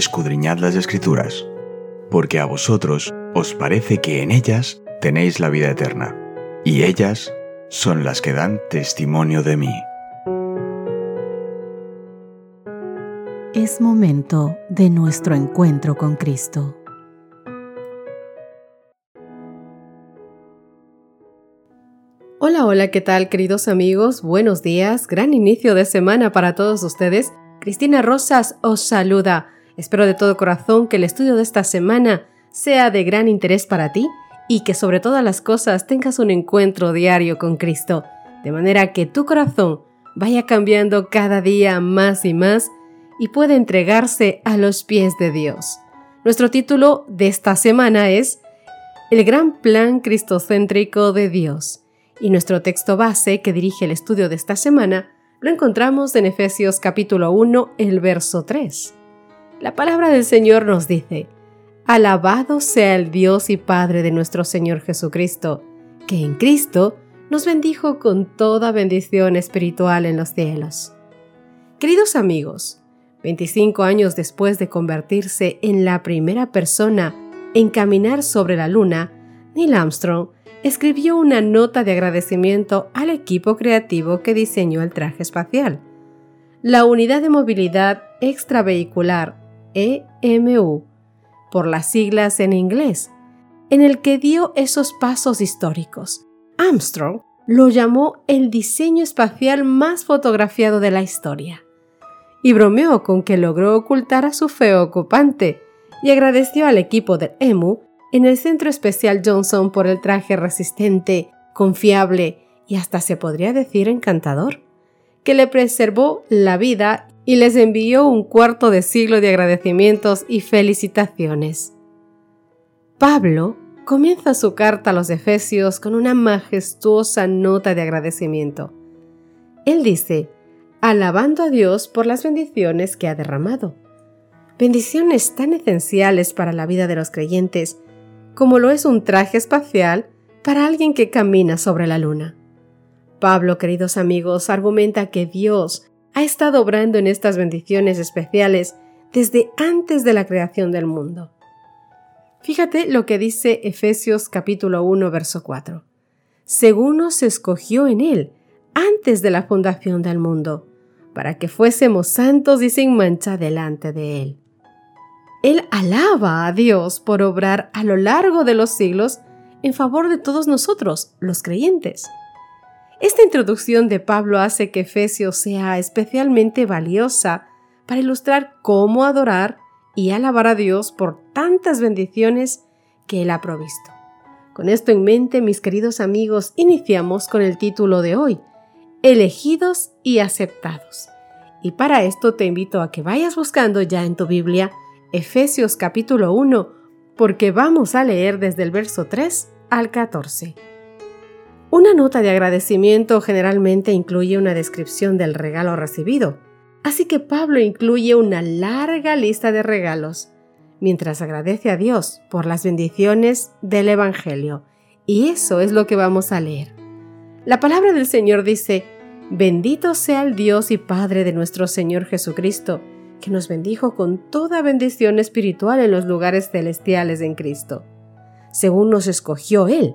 escudriñad las escrituras, porque a vosotros os parece que en ellas tenéis la vida eterna, y ellas son las que dan testimonio de mí. Es momento de nuestro encuentro con Cristo. Hola, hola, ¿qué tal queridos amigos? Buenos días, gran inicio de semana para todos ustedes. Cristina Rosas os saluda. Espero de todo corazón que el estudio de esta semana sea de gran interés para ti y que sobre todas las cosas tengas un encuentro diario con Cristo, de manera que tu corazón vaya cambiando cada día más y más y pueda entregarse a los pies de Dios. Nuestro título de esta semana es El gran plan cristocéntrico de Dios y nuestro texto base que dirige el estudio de esta semana lo encontramos en Efesios capítulo 1, el verso 3. La palabra del Señor nos dice, Alabado sea el Dios y Padre de nuestro Señor Jesucristo, que en Cristo nos bendijo con toda bendición espiritual en los cielos. Queridos amigos, 25 años después de convertirse en la primera persona en caminar sobre la Luna, Neil Armstrong escribió una nota de agradecimiento al equipo creativo que diseñó el traje espacial. La Unidad de Movilidad Extravehicular, EMU, por las siglas en inglés, en el que dio esos pasos históricos. Armstrong lo llamó el diseño espacial más fotografiado de la historia. Y bromeó con que logró ocultar a su feo ocupante y agradeció al equipo del EMU en el Centro Especial Johnson por el traje resistente, confiable y hasta se podría decir encantador, que le preservó la vida y les envió un cuarto de siglo de agradecimientos y felicitaciones. Pablo comienza su carta a los Efesios con una majestuosa nota de agradecimiento. Él dice, alabando a Dios por las bendiciones que ha derramado. Bendiciones tan esenciales para la vida de los creyentes como lo es un traje espacial para alguien que camina sobre la luna. Pablo, queridos amigos, argumenta que Dios ha estado obrando en estas bendiciones especiales desde antes de la creación del mundo. Fíjate lo que dice Efesios capítulo 1 verso 4. Según nos escogió en él antes de la fundación del mundo, para que fuésemos santos y sin mancha delante de él. Él alaba a Dios por obrar a lo largo de los siglos en favor de todos nosotros, los creyentes. Esta introducción de Pablo hace que Efesios sea especialmente valiosa para ilustrar cómo adorar y alabar a Dios por tantas bendiciones que Él ha provisto. Con esto en mente, mis queridos amigos, iniciamos con el título de hoy, Elegidos y aceptados. Y para esto te invito a que vayas buscando ya en tu Biblia Efesios capítulo 1, porque vamos a leer desde el verso 3 al 14. Una nota de agradecimiento generalmente incluye una descripción del regalo recibido, así que Pablo incluye una larga lista de regalos, mientras agradece a Dios por las bendiciones del Evangelio, y eso es lo que vamos a leer. La palabra del Señor dice, Bendito sea el Dios y Padre de nuestro Señor Jesucristo, que nos bendijo con toda bendición espiritual en los lugares celestiales en Cristo, según nos escogió Él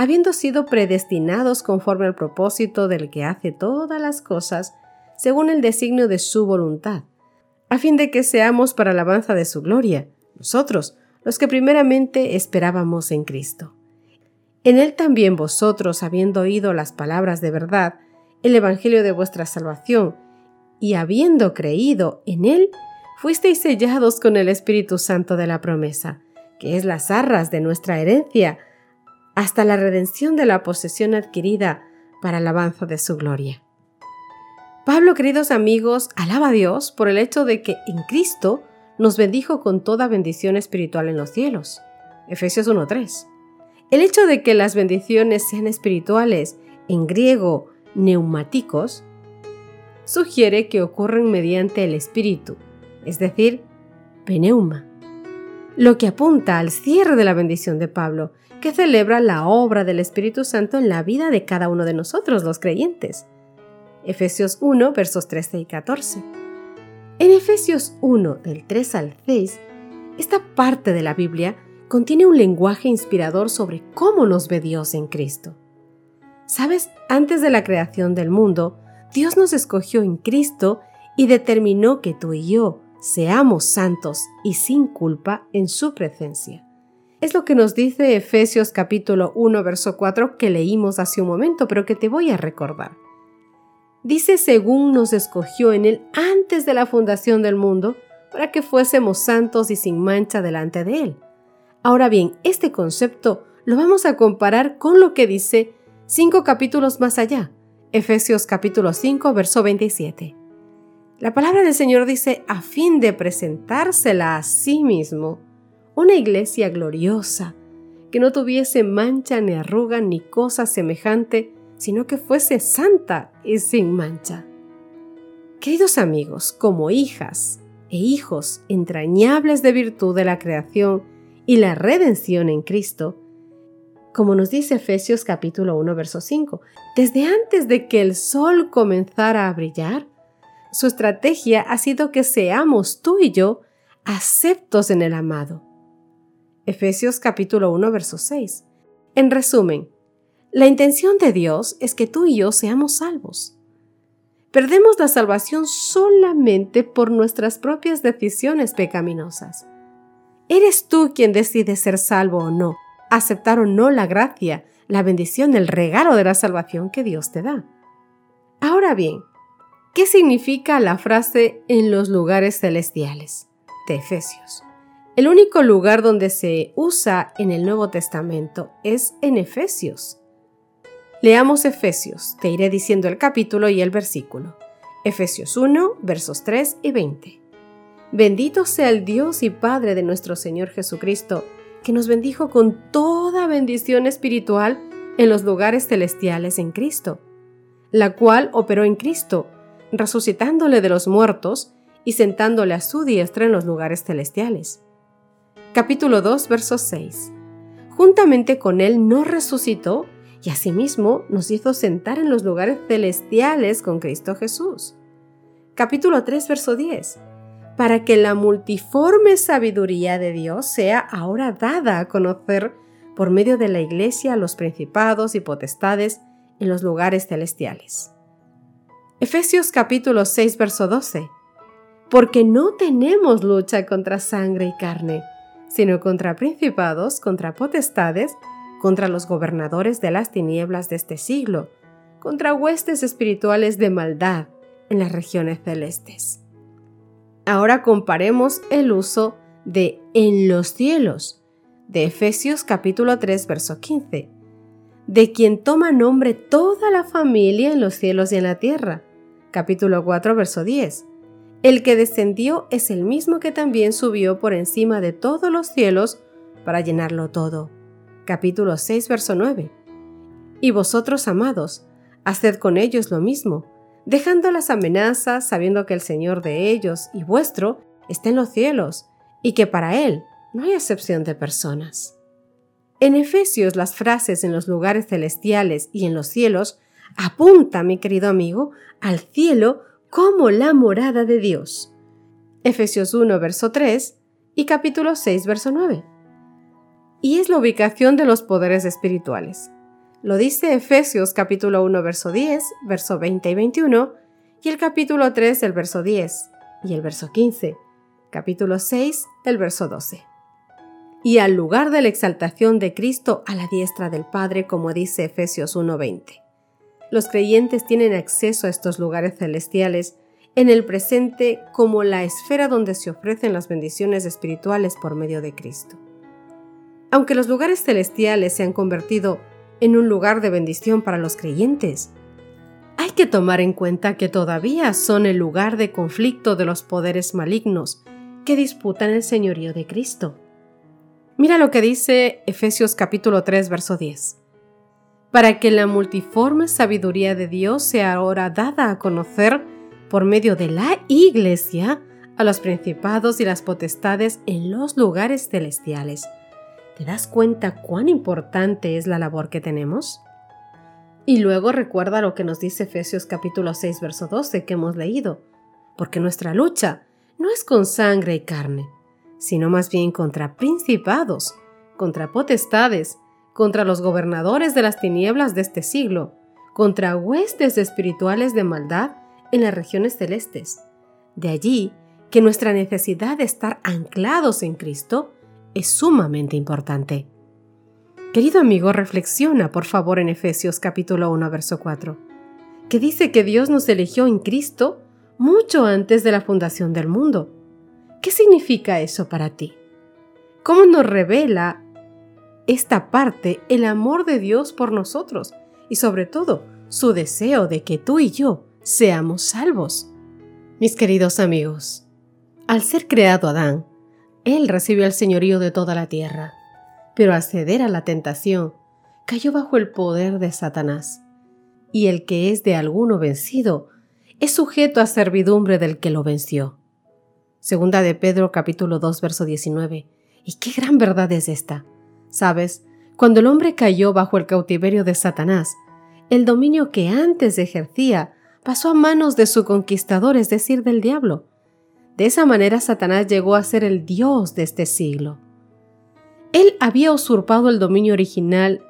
habiendo sido predestinados conforme al propósito del que hace todas las cosas, según el designio de su voluntad, a fin de que seamos para alabanza de su gloria, nosotros, los que primeramente esperábamos en Cristo. En él también vosotros, habiendo oído las palabras de verdad, el Evangelio de vuestra salvación, y habiendo creído en él, fuisteis sellados con el Espíritu Santo de la promesa, que es las arras de nuestra herencia, hasta la redención de la posesión adquirida para alabanza de su gloria. Pablo, queridos amigos, alaba a Dios por el hecho de que en Cristo nos bendijo con toda bendición espiritual en los cielos. Efesios 1.3. El hecho de que las bendiciones sean espirituales, en griego neumáticos, sugiere que ocurren mediante el espíritu, es decir, pneuma, lo que apunta al cierre de la bendición de Pablo, que celebra la obra del Espíritu Santo en la vida de cada uno de nosotros, los creyentes. Efesios 1, versos 13 y 14. En Efesios 1, del 3 al 6, esta parte de la Biblia contiene un lenguaje inspirador sobre cómo nos ve Dios en Cristo. Sabes, antes de la creación del mundo, Dios nos escogió en Cristo y determinó que tú y yo seamos santos y sin culpa en su presencia. Es lo que nos dice Efesios capítulo 1, verso 4 que leímos hace un momento, pero que te voy a recordar. Dice según nos escogió en él antes de la fundación del mundo, para que fuésemos santos y sin mancha delante de él. Ahora bien, este concepto lo vamos a comparar con lo que dice cinco capítulos más allá, Efesios capítulo 5, verso 27. La palabra del Señor dice, a fin de presentársela a sí mismo, una iglesia gloriosa, que no tuviese mancha ni arruga ni cosa semejante, sino que fuese santa y sin mancha. Queridos amigos, como hijas e hijos entrañables de virtud de la creación y la redención en Cristo, como nos dice Efesios capítulo 1, verso 5, desde antes de que el sol comenzara a brillar, su estrategia ha sido que seamos tú y yo aceptos en el amado. Efesios capítulo 1, verso 6. En resumen, la intención de Dios es que tú y yo seamos salvos. Perdemos la salvación solamente por nuestras propias decisiones pecaminosas. Eres tú quien decide ser salvo o no, aceptar o no la gracia, la bendición, el regalo de la salvación que Dios te da. Ahora bien, ¿qué significa la frase en los lugares celestiales de Efesios? El único lugar donde se usa en el Nuevo Testamento es en Efesios. Leamos Efesios, te iré diciendo el capítulo y el versículo. Efesios 1, versos 3 y 20. Bendito sea el Dios y Padre de nuestro Señor Jesucristo, que nos bendijo con toda bendición espiritual en los lugares celestiales en Cristo, la cual operó en Cristo, resucitándole de los muertos y sentándole a su diestra en los lugares celestiales. Capítulo 2, verso 6. Juntamente con él nos resucitó y asimismo nos hizo sentar en los lugares celestiales con Cristo Jesús. Capítulo 3, verso 10. Para que la multiforme sabiduría de Dios sea ahora dada a conocer por medio de la Iglesia a los principados y potestades en los lugares celestiales. Efesios capítulo 6, verso 12. Porque no tenemos lucha contra sangre y carne, sino contra principados, contra potestades, contra los gobernadores de las tinieblas de este siglo, contra huestes espirituales de maldad en las regiones celestes. Ahora comparemos el uso de en los cielos de Efesios capítulo 3 verso 15, de quien toma nombre toda la familia en los cielos y en la tierra, capítulo 4 verso 10. El que descendió es el mismo que también subió por encima de todos los cielos para llenarlo todo capítulo 6, verso 9. Y vosotros, amados, haced con ellos lo mismo, dejando las amenazas, sabiendo que el Señor de ellos y vuestro está en los cielos, y que para Él no hay excepción de personas. En Efesios las frases en los lugares celestiales y en los cielos apunta, mi querido amigo, al cielo como la morada de Dios. Efesios 1, verso 3 y capítulo 6, verso 9 y es la ubicación de los poderes espirituales. Lo dice Efesios capítulo 1 verso 10, verso 20 y 21, y el capítulo 3 el verso 10 y el verso 15, capítulo 6 el verso 12. y al lugar de la exaltación de Cristo a la diestra del Padre, como dice Efesios 1:20. Los creyentes tienen acceso a estos lugares celestiales en el presente como la esfera donde se ofrecen las bendiciones espirituales por medio de Cristo. Aunque los lugares celestiales se han convertido en un lugar de bendición para los creyentes, hay que tomar en cuenta que todavía son el lugar de conflicto de los poderes malignos que disputan el señorío de Cristo. Mira lo que dice Efesios capítulo 3, verso 10. Para que la multiforme sabiduría de Dios sea ahora dada a conocer por medio de la Iglesia a los principados y las potestades en los lugares celestiales. ¿Te das cuenta cuán importante es la labor que tenemos? Y luego recuerda lo que nos dice Efesios capítulo 6, verso 12 que hemos leído, porque nuestra lucha no es con sangre y carne, sino más bien contra principados, contra potestades, contra los gobernadores de las tinieblas de este siglo, contra huestes espirituales de maldad en las regiones celestes. De allí que nuestra necesidad de estar anclados en Cristo es sumamente importante. Querido amigo, reflexiona por favor en Efesios capítulo 1, verso 4, que dice que Dios nos eligió en Cristo mucho antes de la fundación del mundo ¿Qué significa eso para ti? ¿Cómo nos revela esta parte el amor de Dios por nosotros y sobre todo su deseo de que tú y yo seamos salvos? Mis queridos amigos, al ser creado Adán, él recibió el señorío de toda la tierra, pero al ceder a la tentación, cayó bajo el poder de Satanás, y el que es de alguno vencido es sujeto a servidumbre del que lo venció. Segunda de Pedro capítulo 2 verso 19. ¿Y qué gran verdad es esta? Sabes, cuando el hombre cayó bajo el cautiverio de Satanás, el dominio que antes ejercía pasó a manos de su conquistador, es decir, del diablo. De esa manera Satanás llegó a ser el Dios de este siglo. Él había usurpado el dominio original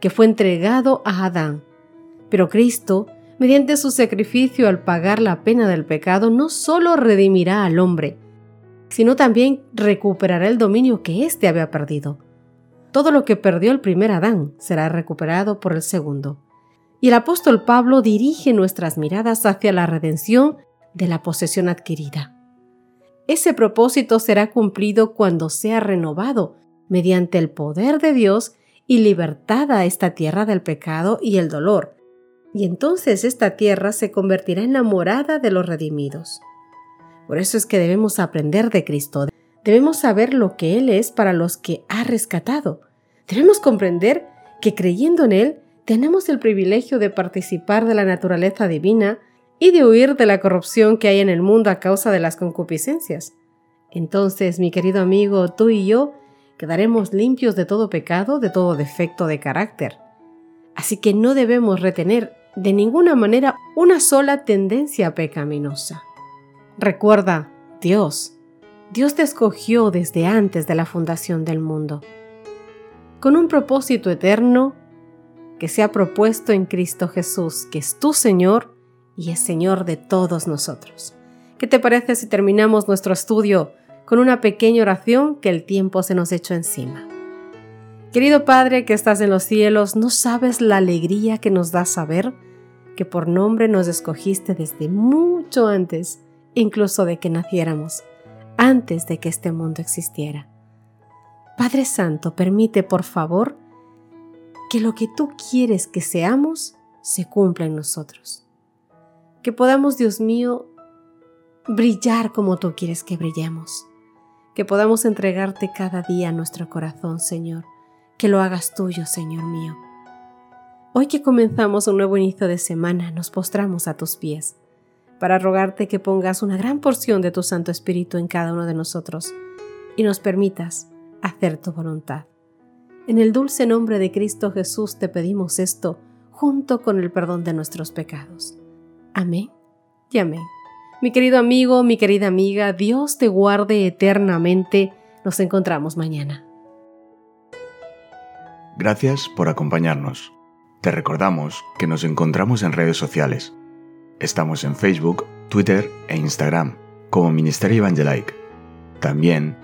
que fue entregado a Adán, pero Cristo mediante su sacrificio al pagar la pena del pecado, no solo redimirá al hombre, sino también recuperará el dominio que éste había perdido. Todo lo que perdió el primer Adán será recuperado por el segundo. Y el apóstol Pablo dirige nuestras miradas hacia la redención de la posesión adquirida. Ese propósito será cumplido cuando sea renovado mediante el poder de Dios y libertada esta tierra del pecado y el dolor, y entonces esta tierra se convertirá en la morada de los redimidos. Por eso es que debemos aprender de Cristo, debemos saber lo que Él es para los que ha rescatado. Debemos comprender que creyendo en Él tenemos el privilegio de participar de la naturaleza divina y de huir de la corrupción que hay en el mundo a causa de las concupiscencias. Entonces, mi querido amigo, tú y yo quedaremos limpios de todo pecado, de todo defecto de carácter. Así que no debemos retener de ninguna manera una sola tendencia pecaminosa. Recuerda, Dios, Dios te escogió desde antes de la fundación del mundo, con un propósito eterno que se ha propuesto en Cristo Jesús, que es tu Señor y es Señor de todos nosotros. ¿Qué te parece si terminamos nuestro estudio con una pequeña oración que el tiempo se nos echó encima? Querido Padre que estás en los cielos, no sabes la alegría que nos da saber que por nombre nos escogiste desde mucho antes, incluso de que naciéramos, antes de que este mundo existiera. Padre Santo, permite por favor que lo que tú quieres que seamos se cumpla en nosotros. Que podamos, Dios mío, brillar como tú quieres que brillemos. Que podamos entregarte cada día nuestro corazón, Señor que lo hagas tuyo, Señor mío. Hoy que comenzamos un nuevo inicio de semana, nos postramos a tus pies para rogarte que pongas una gran porción de tu Santo Espíritu en cada uno de nosotros y nos permitas hacer tu voluntad. En el dulce nombre de Cristo Jesús te pedimos esto junto con el perdón de nuestros pecados. Amén y amén. Mi querido amigo, mi querida amiga, Dios te guarde eternamente. Nos encontramos mañana. Gracias por acompañarnos. Te recordamos que nos encontramos en redes sociales. Estamos en Facebook, Twitter e Instagram como Ministerio Evangelique. También